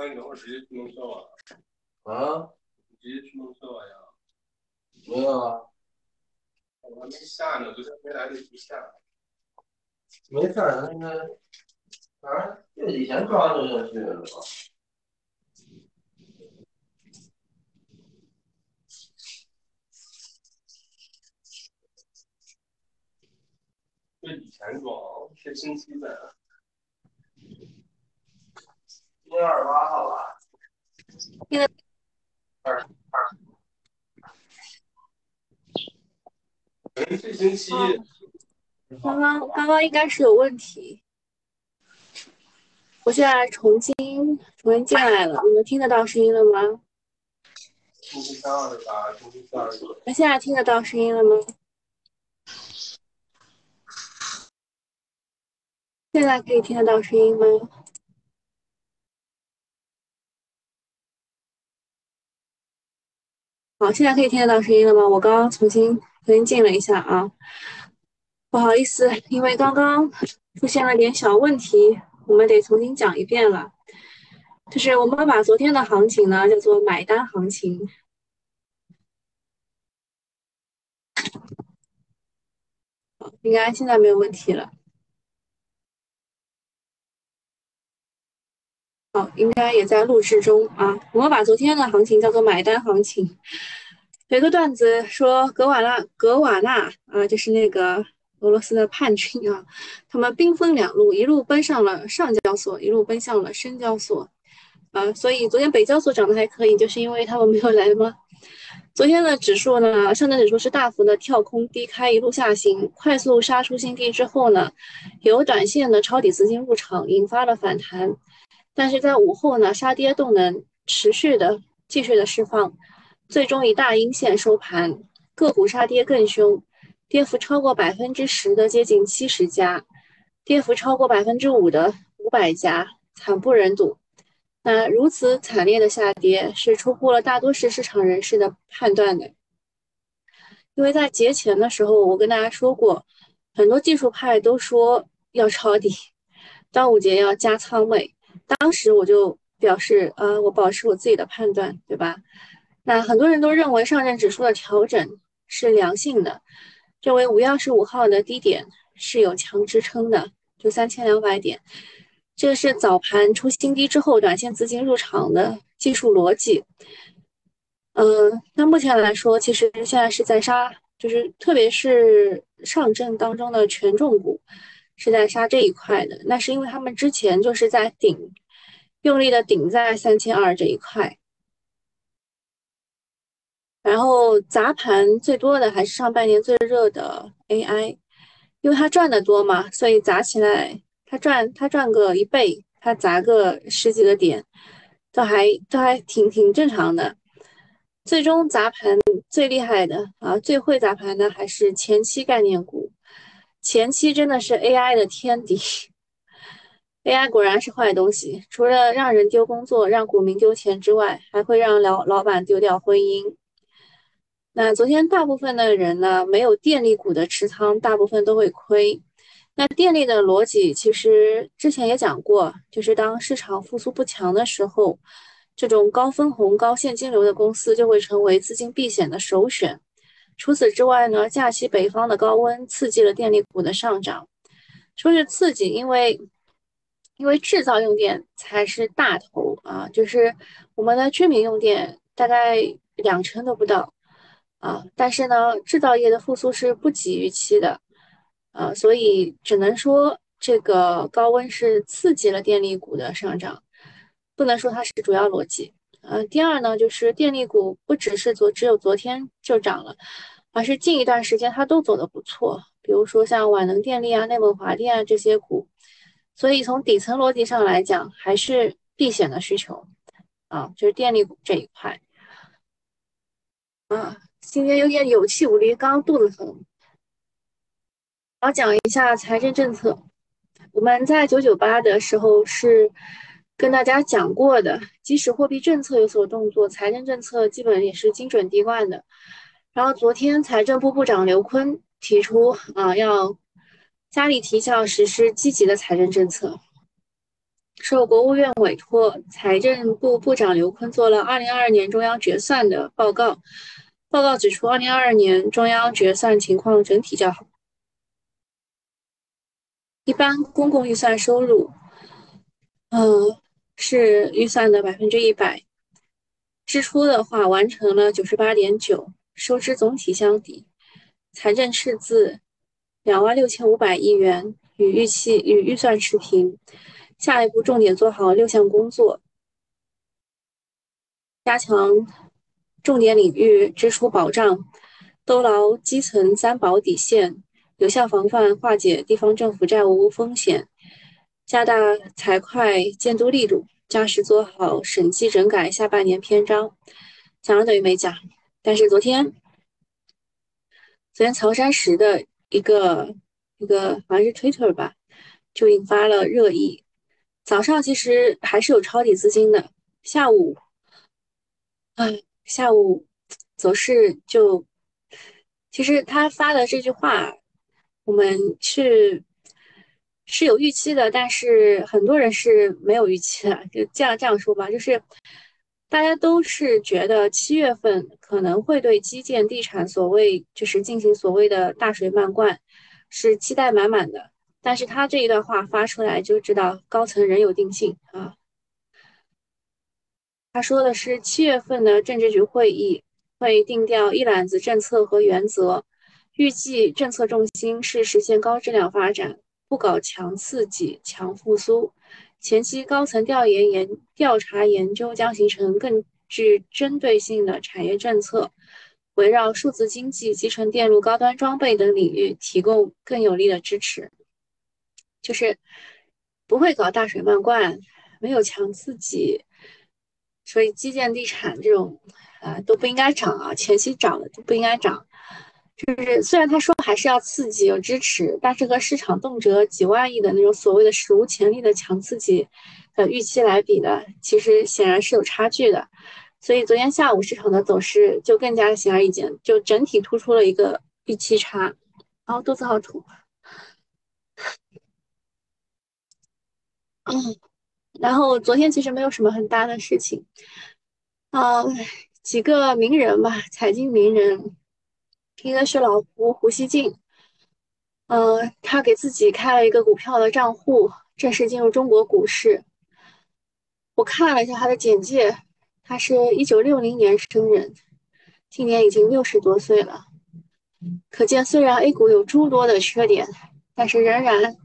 那你等会儿直接去弄测网啊？直接去弄测网呀？没有啊，我还没下呢，昨天没来得及下。没事儿，那个，反正就以前装就下去了吧。就以前装，是星期的。一月二八号吧。那个二二。这星期。刚刚刚刚应该是有问题，我现在重新重新进来了，你们听得到声音了吗？那现在听得到声音了吗？现在可以听得到声音吗？好，现在可以听得到声音了吗？我刚刚重新重新进了一下啊。不好意思，因为刚刚出现了点小问题，我们得重新讲一遍了。就是我们把昨天的行情呢叫做买单行情，应该现在没有问题了。好，应该也在录制中啊。我们把昨天的行情叫做买单行情。有一个段子说，格瓦纳，格瓦纳啊，就是那个。俄罗斯的叛军啊，他们兵分两路，一路奔上了上交所，一路奔向了深交所，啊，所以昨天北交所涨得还可以，就是因为他们没有来吗？昨天的指数呢，上证指数是大幅的跳空低开，一路下行，快速杀出新低之后呢，有短线的抄底资金入场，引发了反弹，但是在午后呢，杀跌动能持续的继续的释放，最终以大阴线收盘，个股杀跌更凶。跌幅超过百分之十的接近七十家，跌幅超过百分之五的五百家，惨不忍睹。那如此惨烈的下跌是出乎了大多数市场人士的判断的，因为在节前的时候，我跟大家说过，很多技术派都说要抄底，端午节要加仓位。当时我就表示，呃，我保持我自己的判断，对吧？那很多人都认为上证指数的调整是良性的。认为五月二十五号的低点是有强支撑的，就三千两百点，这是早盘出新低之后短线资金入场的技术逻辑。嗯，那目前来说，其实现在是在杀，就是特别是上证当中的权重股是在杀这一块的，那是因为他们之前就是在顶，用力的顶在三千二这一块。然后砸盘最多的还是上半年最热的 AI，因为它赚的多嘛，所以砸起来它赚它赚个一倍，它砸个十几个点，都还都还挺挺正常的。最终砸盘最厉害的啊，最会砸盘的还是前期概念股，前期真的是 AI 的天敌。AI 果然是坏东西，除了让人丢工作、让股民丢钱之外，还会让老老板丢掉婚姻。那昨天大部分的人呢，没有电力股的持仓，大部分都会亏。那电力的逻辑其实之前也讲过，就是当市场复苏不强的时候，这种高分红、高现金流的公司就会成为资金避险的首选。除此之外呢，假期北方的高温刺激了电力股的上涨。说是刺激，因为因为制造用电才是大头啊，就是我们的居民用电大概两成都不到。啊，但是呢，制造业的复苏是不及预期的，啊，所以只能说这个高温是刺激了电力股的上涨，不能说它是主要逻辑。呃，第二呢，就是电力股不只是昨只有昨天就涨了，而是近一段时间它都走的不错，比如说像皖能电力啊、内蒙华电啊这些股，所以从底层逻辑上来讲，还是避险的需求，啊，就是电力股这一块，啊。今天有点有气无力，刚刚肚子疼。我讲一下财政政策。我们在九九八的时候是跟大家讲过的，即使货币政策有所动作，财政政策基本也是精准滴灌的。然后昨天财政部部长刘昆提出啊，要加力提效实施积极的财政政策。受国务院委托，财政部部长刘昆做了二零二二年中央决算的报告。报告指出，二零二二年中央决算情况整体较好。一般公共预算收入，呃，是预算的百分之一百；支出的话，完成了九十八点九，收支总体相抵，财政赤字两万六千五百亿元，与预期与预算持平。下一步重点做好六项工作，加强重点领域支出保障，兜牢基层三保底线，有效防范化解地方政府债务风险，加大财会监督力度，扎实做好审计整改下半年篇章。讲了等于没讲，但是昨天，昨天曹山石的一个一个好像是 Twitter 吧，就引发了热议。早上其实还是有抄底资金的，下午，哎，下午走势就，其实他发的这句话，我们是是有预期的，但是很多人是没有预期的，就这样这样说吧，就是大家都是觉得七月份可能会对基建、地产所谓就是进行所谓的大水漫灌，是期待满满的。但是他这一段话发出来就知道高层人有定性啊。他说的是七月份的政治局会议会定调一揽子政策和原则，预计政策重心是实现高质量发展，不搞强刺激、强复苏。前期高层调研研调查研究将形成更具针对性的产业政策，围绕数字经济、集成电路、高端装备等领域提供更有力的支持。就是不会搞大水漫灌，没有强刺激，所以基建、地产这种啊都不应该涨啊，前期涨的都不应该涨。就是虽然他说还是要刺激有支持，但是和市场动辄几万亿的那种所谓的史无前例的强刺激的预期来比呢，其实显然是有差距的。所以昨天下午市场的走势就更加显而易见，就整体突出了一个预期差。然后肚子好痛。嗯，然后昨天其实没有什么很大的事情，啊，几个名人吧，财经名人，应该是老胡胡锡进，嗯，他给自己开了一个股票的账户，正式进入中国股市。我看了一下他的简介，他是一九六零年生人，今年已经六十多岁了，可见虽然 A 股有诸多的缺点，但是仍然。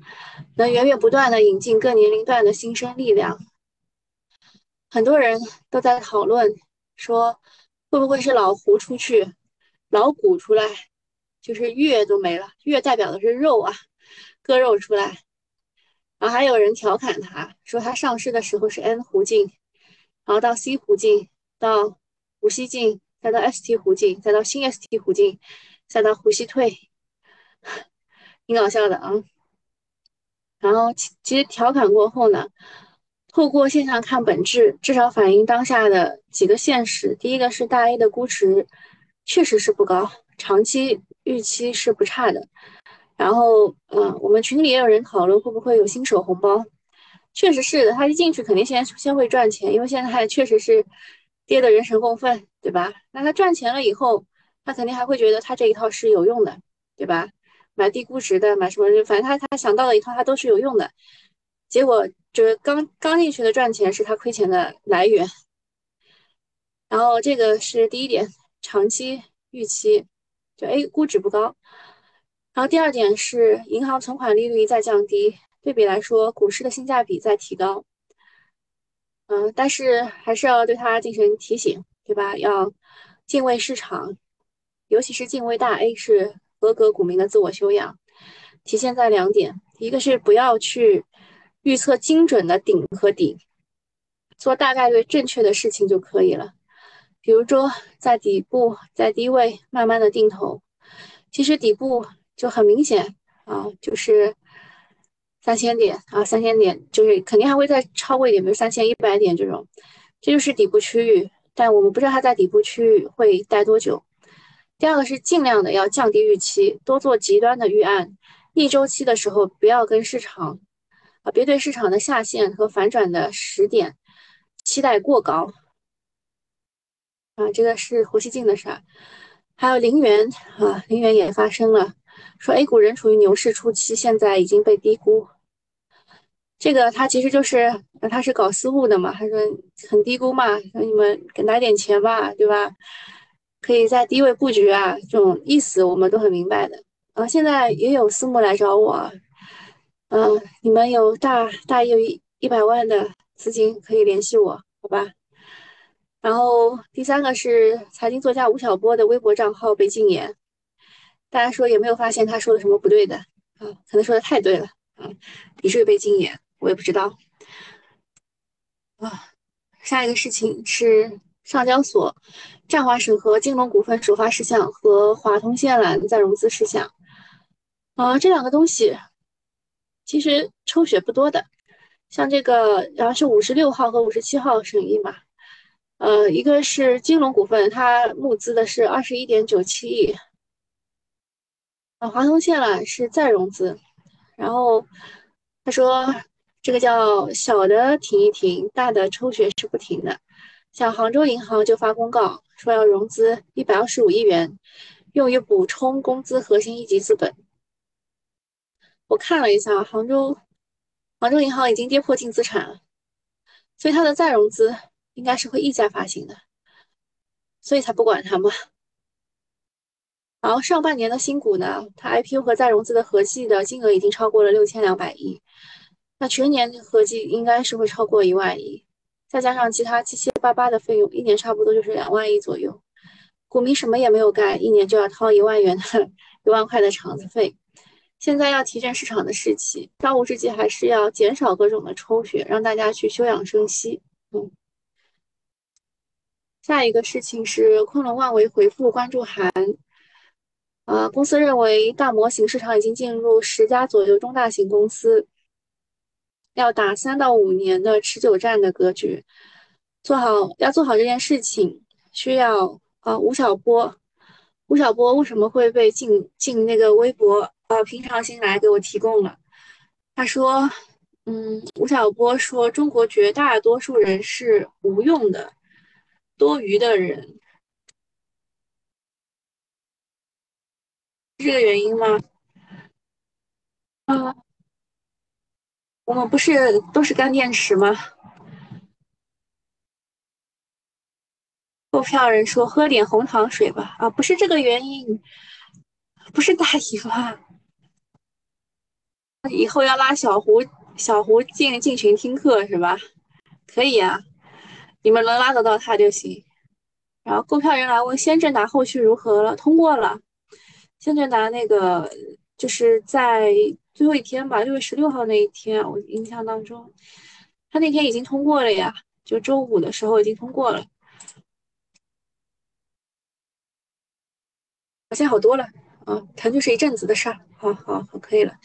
能源源不断的引进各年龄段的新生力量，很多人都在讨论说，会不会是老胡出去，老股出来，就是月都没了，月代表的是肉啊，割肉出来。然后还有人调侃他说，他上市的时候是 N 弧进，然后到 C 弧进，到胡锡进，再到 ST 弧进，再到新 ST 弧进，再到胡锡退，挺搞笑的啊。然后其实调侃过后呢，透过现象看本质，至少反映当下的几个现实。第一个是大 A 的估值确实是不高，长期预期是不差的。然后，嗯，我们群里也有人讨论会不会有新手红包，确实是的，他一进去肯定先先会赚钱，因为现在也确实是跌的人神共愤，对吧？那他赚钱了以后，他肯定还会觉得他这一套是有用的，对吧？买低估值的，买什么？反正他他想到的一套，他都是有用的。结果就是刚刚进去的赚钱是他亏钱的来源。然后这个是第一点，长期预期就 A 估值不高。然后第二点是银行存款利率在降低，对比来说，股市的性价比在提高。嗯，但是还是要对它进行提醒，对吧？要敬畏市场，尤其是敬畏大 A 是。合格股民的自我修养体现在两点：一个是不要去预测精准的顶和底，做大概率正确的事情就可以了。比如说，在底部在低位慢慢的定投，其实底部就很明显啊，就是三千点啊，三千点就是肯定还会再超过一点，比如三千一百点这种，这就是底部区域。但我们不知道它在底部区域会待多久。第二个是尽量的要降低预期，多做极端的预案。逆周期的时候，不要跟市场啊，别对市场的下限和反转的时点期待过高。啊，这个是胡锡进的事儿，还有陵园啊，陵园也发生了，说 A 股仍处于牛市初期，现在已经被低估。这个他其实就是他是搞私募的嘛，他说很低估嘛，说你们给拿点钱吧，对吧？可以在低位布局啊，这种意思我们都很明白的。啊，现在也有私募来找我，嗯，你们有大大有一一百万的资金可以联系我，好吧？然后第三个是财经作家吴晓波的微博账号被禁言，大家说也没有发现他说的什么不对的啊，可能说的太对了啊，以至于被禁言，我也不知道。啊，下一个事情是上交所暂缓审核金龙股份首发事项和华通线缆再融资事项。啊，这两个东西其实抽血不多的，像这个然后是五十六号和五十七号审议嘛。呃，一个是金龙股份，它募资的是二十一点九七亿。啊，华通线缆是再融资，然后他说这个叫小的停一停，大的抽血是不停的。像杭州银行就发公告说要融资一百二十五亿元，用于补充工资核心一级资本。我看了一下，杭州杭州银行已经跌破净资产了，所以它的再融资。应该是会溢价发行的，所以才不管它嘛。然后上半年的新股呢，它 IPO 和再融资的合计的金额已经超过了六千两百亿，那全年合计应该是会超过一万亿，再加上其他七七八八的费用，一年差不多就是两万亿左右。股民什么也没有干，一年就要掏一万元的一万块的场子费。现在要提振市场的士气，当务之急还是要减少各种的抽血，让大家去休养生息。嗯。下一个事情是昆仑万维回复关注函，呃，公司认为大模型市场已经进入十家左右中大型公司，要打三到五年的持久战的格局，做好要做好这件事情，需要啊吴晓波，吴晓波为什么会被禁禁那个微博？呃，平常心来给我提供了，他说，嗯，吴晓波说中国绝大多数人是无用的。多余的人，是这个原因吗？啊，我们不是都是干电池吗？购票人说喝点红糖水吧。啊，不是这个原因，不是大姨妈。以后要拉小胡，小胡进进群听课是吧？可以啊。你们能拉得到他就行。然后购票人来问先正达后续如何了？通过了。先正达那个就是在最后一天吧，六月十六号那一天，我印象当中，他那天已经通过了呀，就周五的时候已经通过了。现在好多了啊，疼就是一阵子的事儿。好好好，可以了。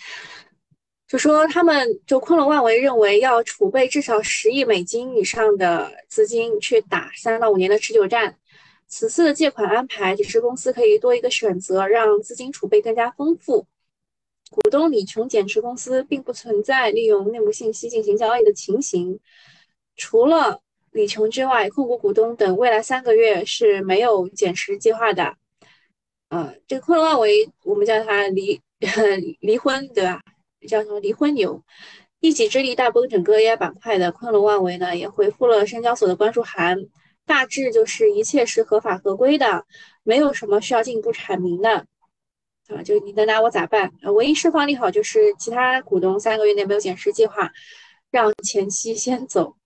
就说他们就昆仑万维认为要储备至少十亿美金以上的资金去打三到五年的持久战。此次的借款安排只是公司可以多一个选择，让资金储备更加丰富。股东李琼减持公司，并不存在利用内幕信息进行交易的情形。除了李琼之外，控股股东等未来三个月是没有减持计划的。呃，这个昆仑万维我们叫它离 离婚，对吧？叫什么离婚牛？一己之力大崩整个 AI 板块的昆仑万维呢，也回复了深交所的关注函，大致就是一切是合法合规的，没有什么需要进一步阐明的。啊，就你能拿我咋办？唯一释放利好就是其他股东三个月内没有减持计划，让前期先走。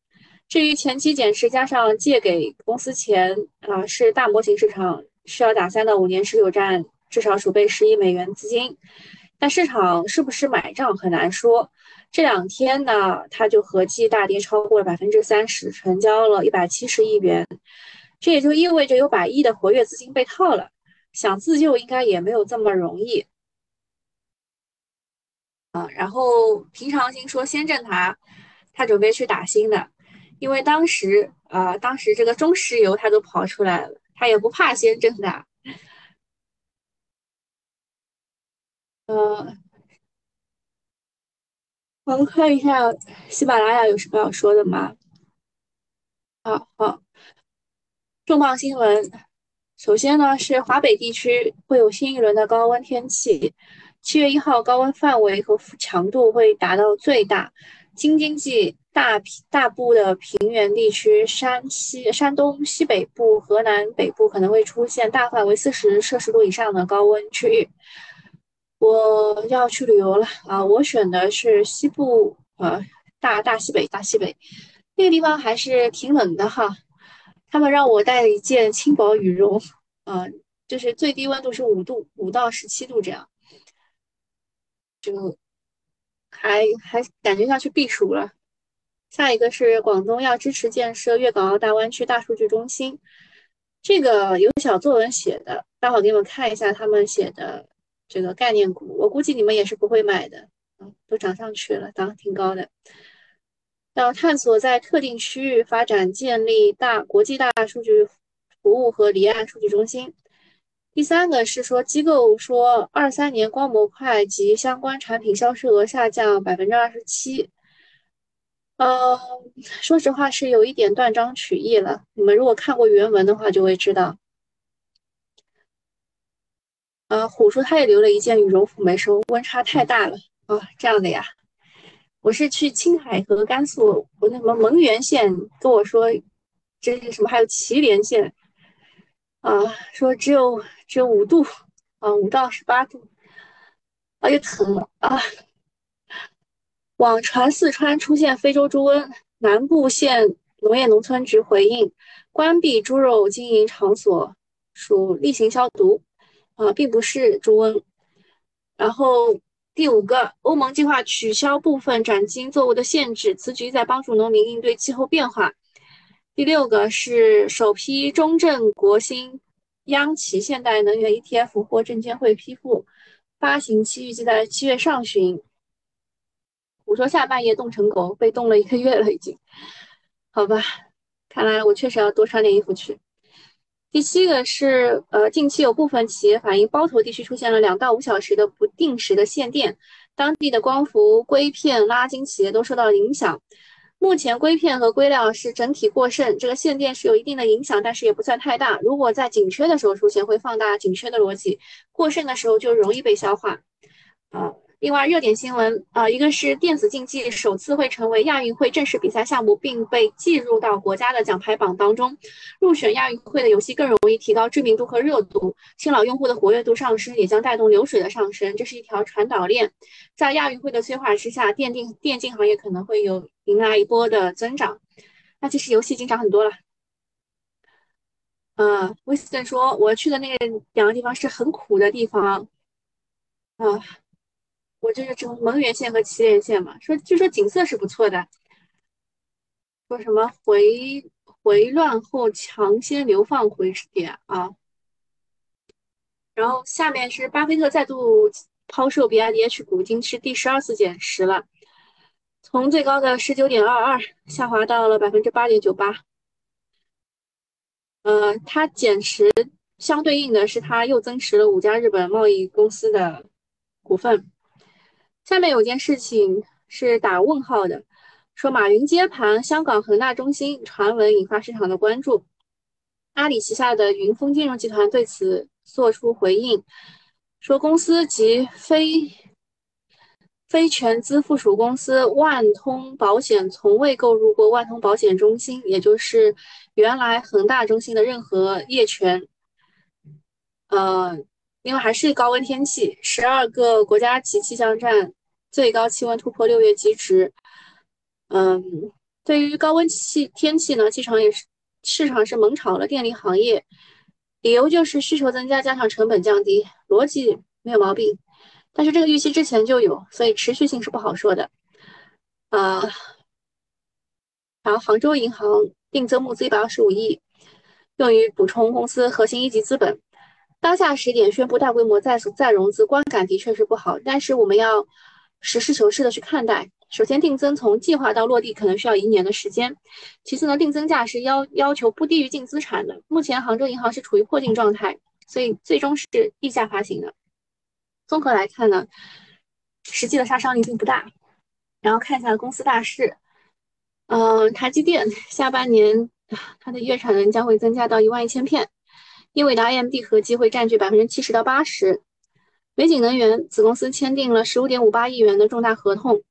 至于前期减持加上借给公司钱啊，是大模型市场需要打三到五年持久战，至少储备十亿美元资金。但市场是不是买账很难说。这两天呢，它就合计大跌超过了百分之三十，成交了一百七十亿元，这也就意味着有百亿的活跃资金被套了，想自救应该也没有这么容易。啊，然后平常心说，先正达他准备去打新的，因为当时啊，当时这个中石油他都跑出来了，他也不怕先正达。呃，我们看一下喜马拉雅有什么要说的吗？好好，重磅新闻。首先呢，是华北地区会有新一轮的高温天气。七月一号，高温范围和强度会达到最大。京津冀大大部的平原地区、山西、山东西北部、河南北部可能会出现大范围四十摄氏度以上的高温区域。我要去旅游了啊！我选的是西部，呃，大大西北，大西北那个地方还是挺冷的哈。他们让我带一件轻薄羽绒，啊，就是最低温度是五度，五到十七度这样，就还还感觉像去避暑了。下一个是广东要支持建设粤港澳大湾区大数据中心，这个有小作文写的，待会给你们看一下他们写的这个概念股，我估计你们也是不会买的，啊，都涨上去了，涨挺高的。要探索在特定区域发展建立大国际大数据服务和离岸数据中心。第三个是说，机构说二三年光模块及相关产品销售额下降百分之二十七。呃，说实话是有一点断章取义了。你们如果看过原文的话，就会知道。呃，虎叔他也留了一件羽绒服没收，温差太大了啊，这样的呀。我是去青海和甘肃，我那什么蒙源县跟我说，这是什么？还有祁连县啊，说只有只有五度啊，五到十八度，啊，又疼了啊！网传四川出现非洲猪瘟，南部县农业农村局回应，关闭猪肉经营场所，属例行消毒啊，并不是猪瘟。然后。第五个，欧盟计划取消部分转基因作物的限制，此举在帮助农民应对气候变化。第六个是首批中证国新央企现代能源 ETF 获证监会批复，发行期预计在七月上旬。我说下半夜冻成狗，被冻了一个月了已经。好吧，看来我确实要多穿点衣服去。第七个是，呃，近期有部分企业反映包头地区出现了两到五小时的不定时的限电，当地的光伏、硅片、拉筋企业都受到了影响。目前硅片和硅料是整体过剩，这个限电是有一定的影响，但是也不算太大。如果在紧缺的时候出现，会放大紧缺的逻辑；过剩的时候就容易被消化。啊。另外，热点新闻啊，一个是电子竞技首次会成为亚运会正式比赛项目，并被计入到国家的奖牌榜当中。入选亚运会的游戏更容易提高知名度和热度，新老用户的活跃度上升，也将带动流水的上升，这是一条传导链。在亚运会的催化之下，电竞电竞行业可能会有迎来一波的增长。那其实游戏已经涨很多了。嗯，威斯顿说，我去的那个两个地方是很苦的地方。啊。我就是从蒙元县和祁连县嘛，说据说景色是不错的，说什么回回乱后强先流放回点啊，然后下面是巴菲特再度抛售 BIDH 股，已经是第十二次减持了，从最高的十九点二二下滑到了百分之八点九八，呃，他减持相对应的是他又增持了五家日本贸易公司的股份。下面有件事情是打问号的，说马云接盘香港恒大中心，传闻引发市场的关注。阿里旗下的云峰金融集团对此作出回应，说公司及非非全资附属公司万通保险从未购入过万通保险中心，也就是原来恒大中心的任何业权。呃。另外还是高温天气，十二个国家级气象站最高气温突破六月极值。嗯，对于高温气天气呢，机场也是市场是猛炒了电力行业，理由就是需求增加加上成本降低，逻辑没有毛病。但是这个预期之前就有，所以持续性是不好说的。啊，然后杭州银行定增募资一百二十五亿，用于补充公司核心一级资本。当下时点宣布大规模再再融资，观感的确是不好，但是我们要实事求是的去看待。首先，定增从计划到落地可能需要一年的时间。其次呢，定增价是要要求不低于净资产的。目前杭州银行是处于破净状态，所以最终是溢价发行的。综合来看呢，实际的杀伤力并不大。然后看一下公司大事。嗯，台积电下半年它的月产能将会增加到一万一千片，英伟达 AMD 合计会占据百分之七十到八十。美景能源子公司签订了十五点五八亿元的重大合同。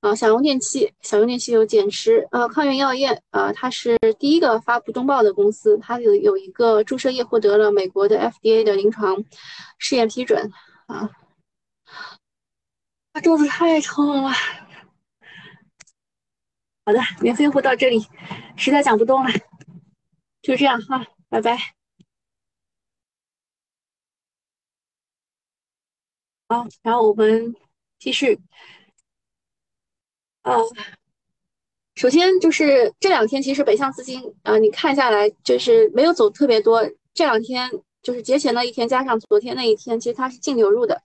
啊，小用电器，小用电器有减持。呃，康源药业，呃，它是第一个发布中报的公司，它有有一个注射液获得了美国的 FDA 的临床试验批准。啊，啊，桌子太重了。好的，免费货到这里，实在讲不动了，就这样哈，拜拜。好，然后我们继续。啊，首先就是这两天，其实北向资金啊，你看下来就是没有走特别多。这两天就是节前的一天，加上昨天那一天，其实它是净流入的。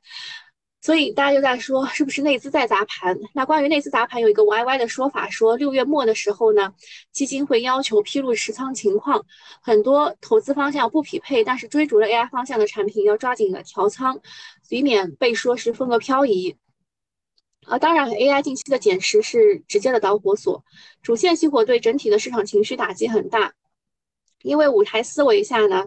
所以大家就在说，是不是内资在砸盘？那关于内资砸盘，有一个 YY 的说法，说六月末的时候呢，基金会要求披露持仓情况，很多投资方向不匹配，但是追逐了 AI 方向的产品，要抓紧的调仓，以免被说是风格漂移。啊，当然，AI 近期的减持是直接的导火索，主线熄火对整体的市场情绪打击很大。因为舞台思维下呢，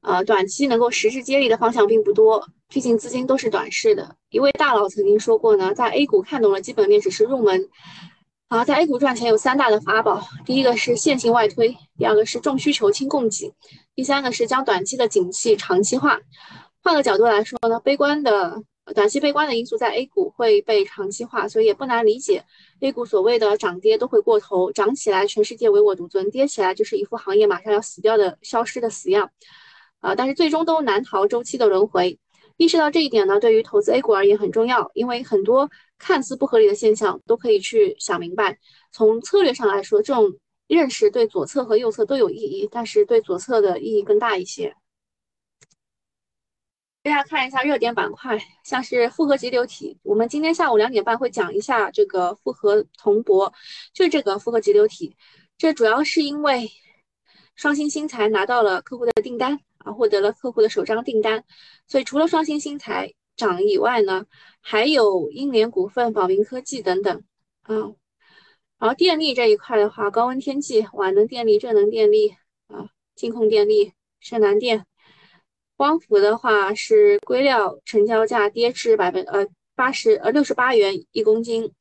呃，短期能够实质接力的方向并不多，毕竟资金都是短视的。一位大佬曾经说过呢，在 A 股看懂了基本面只是入门。啊，在 A 股赚钱有三大的法宝，第一个是线性外推，第二个是重需求轻供给，第三个是将短期的景气长期化。换个角度来说呢，悲观的。短期悲观的因素在 A 股会被长期化，所以也不难理解 A 股所谓的涨跌都会过头，涨起来全世界唯我独尊，跌起来就是一副行业马上要死掉的消失的死样，啊！但是最终都难逃周期的轮回。意识到这一点呢，对于投资 A 股而言很重要，因为很多看似不合理的现象都可以去想明白。从策略上来说，这种认识对左侧和右侧都有意义，但是对左侧的意义更大一些。大家看一下热点板块，像是复合节流体，我们今天下午两点半会讲一下这个复合铜箔，就是这个复合节流体。这主要是因为双星新材拿到了客户的订单啊，获得了客户的首张订单，所以除了双星新材涨以外呢，还有英联股份、宝明科技等等。啊，然后电力这一块的话，高温天气，瓦能电力、浙能电力啊，金控电力、深南电。光伏的话是硅料成交价跌至百分呃八十呃六十八元一公斤，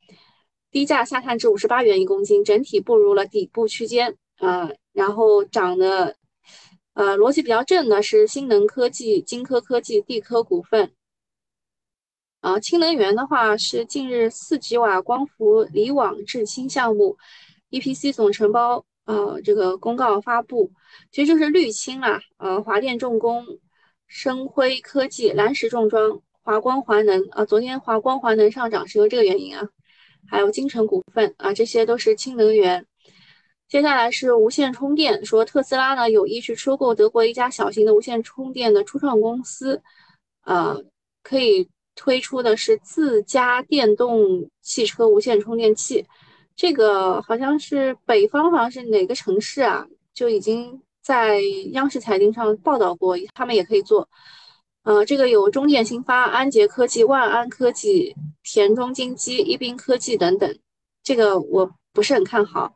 低价下探至五十八元一公斤，整体步入了底部区间啊。然后涨的呃逻辑比较正的是新能科技、金科科技、地科股份啊。氢能源的话是近日四吉瓦光伏离网制氢项目 EPC 总承包呃这个公告发布，其实就是绿氢啦，呃华电重工。深辉科技、蓝石重装、华光华能啊，昨天华光华能上涨是由这个原因啊，还有金城股份啊，这些都是氢能源。接下来是无线充电，说特斯拉呢有意去收购德国一家小型的无线充电的初创公司，呃，可以推出的是自家电动汽车无线充电器，这个好像是北方，好像是哪个城市啊，就已经。在央视财经上报道过，他们也可以做。呃，这个有中电新发、安捷科技、万安科技、田中金基、一斌科技等等。这个我不是很看好。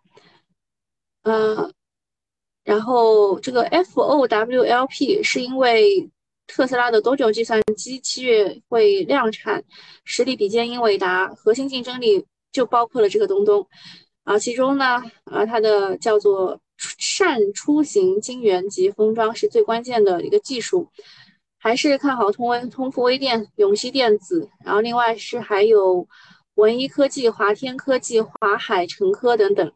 呃，然后这个 FOWLP 是因为特斯拉的多久计算机七月会量产，实力比肩英伟达，核心竞争力就包括了这个东东。啊，其中呢，啊，它的叫做。善出行晶圆及封装是最关键的一个技术，还是看好通威、通富微电、永熙电子，然后另外是还有文一科技、华天科技、华海成科等等。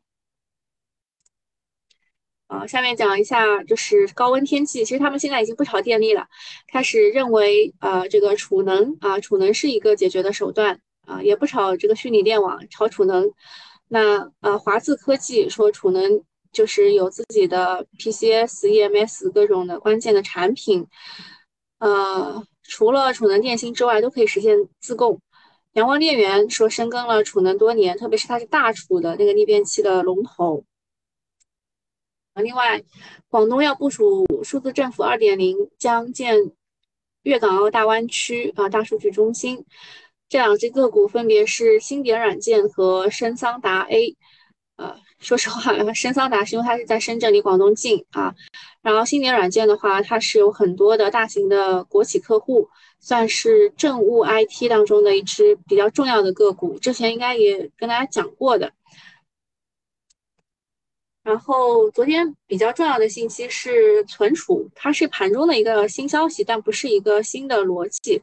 啊，下面讲一下就是高温天气，其实他们现在已经不炒电力了，开始认为呃这个储能啊，储能是一个解决的手段啊，也不炒这个虚拟电网，炒储能。那呃华字科技说储能。就是有自己的 PCS、EMS 各种的关键的产品，呃，除了储能电芯之外，都可以实现自供。阳光电源说深耕了储能多年，特别是它是大储的那个逆变器的龙头。另外，广东要部署数字政府二点零，将建粤港澳大湾区啊大数据中心。这两只个股分别是星点软件和深桑达 A。呃，说实话，深桑达是因为它是在深圳，离广东近啊。然后星点软件的话，它是有很多的大型的国企客户，算是政务 IT 当中的一只比较重要的个股，之前应该也跟大家讲过的。然后昨天比较重要的信息是存储，它是盘中的一个新消息，但不是一个新的逻辑。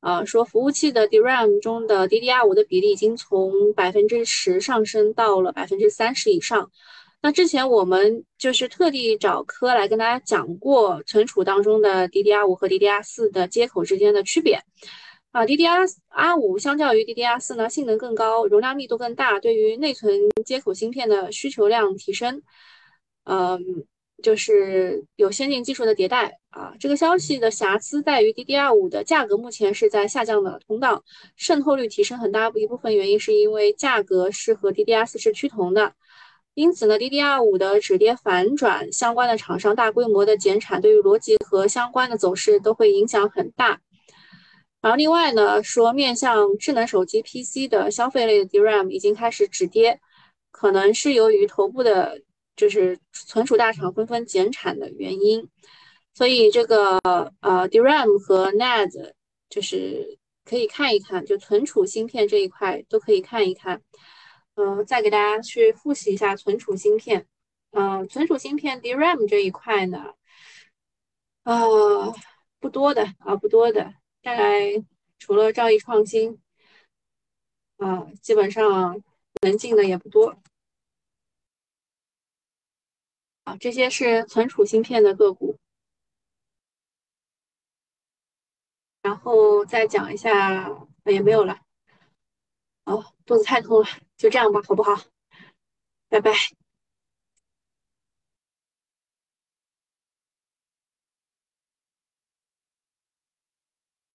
呃，说服务器的 DRAM 中的 DDR5 的比例已经从百分之十上升到了百分之三十以上。那之前我们就是特地找科来跟大家讲过存储当中的 DDR5 和 DDR4 的接口之间的区别。啊，DDR5 相较于 DDR4 呢，性能更高，容量密度更大，对于内存接口芯片的需求量提升，嗯，就是有先进技术的迭代啊。这个消息的瑕疵在于 DDR5 的价格目前是在下降的通道，渗透率提升很大一部分原因是因为价格是和 DDR4 是趋同的，因此呢，DDR5 的止跌反转，相关的厂商大规模的减产，对于逻辑和相关的走势都会影响很大。然后另外呢，说面向智能手机 PC 的消费类的 DRAM 已经开始止跌，可能是由于头部的，就是存储大厂纷纷减产的原因。所以这个呃 DRAM 和 NAND 就是可以看一看，就存储芯片这一块都可以看一看。嗯，再给大家去复习一下存储芯片。嗯，存储芯片 DRAM 这一块呢，呃，不多的啊，不多的。大概除了兆易创新，啊，基本上能进的也不多。啊，这些是存储芯片的个股，然后再讲一下，也没有了。哦，肚子太痛了，就这样吧，好不好？拜拜。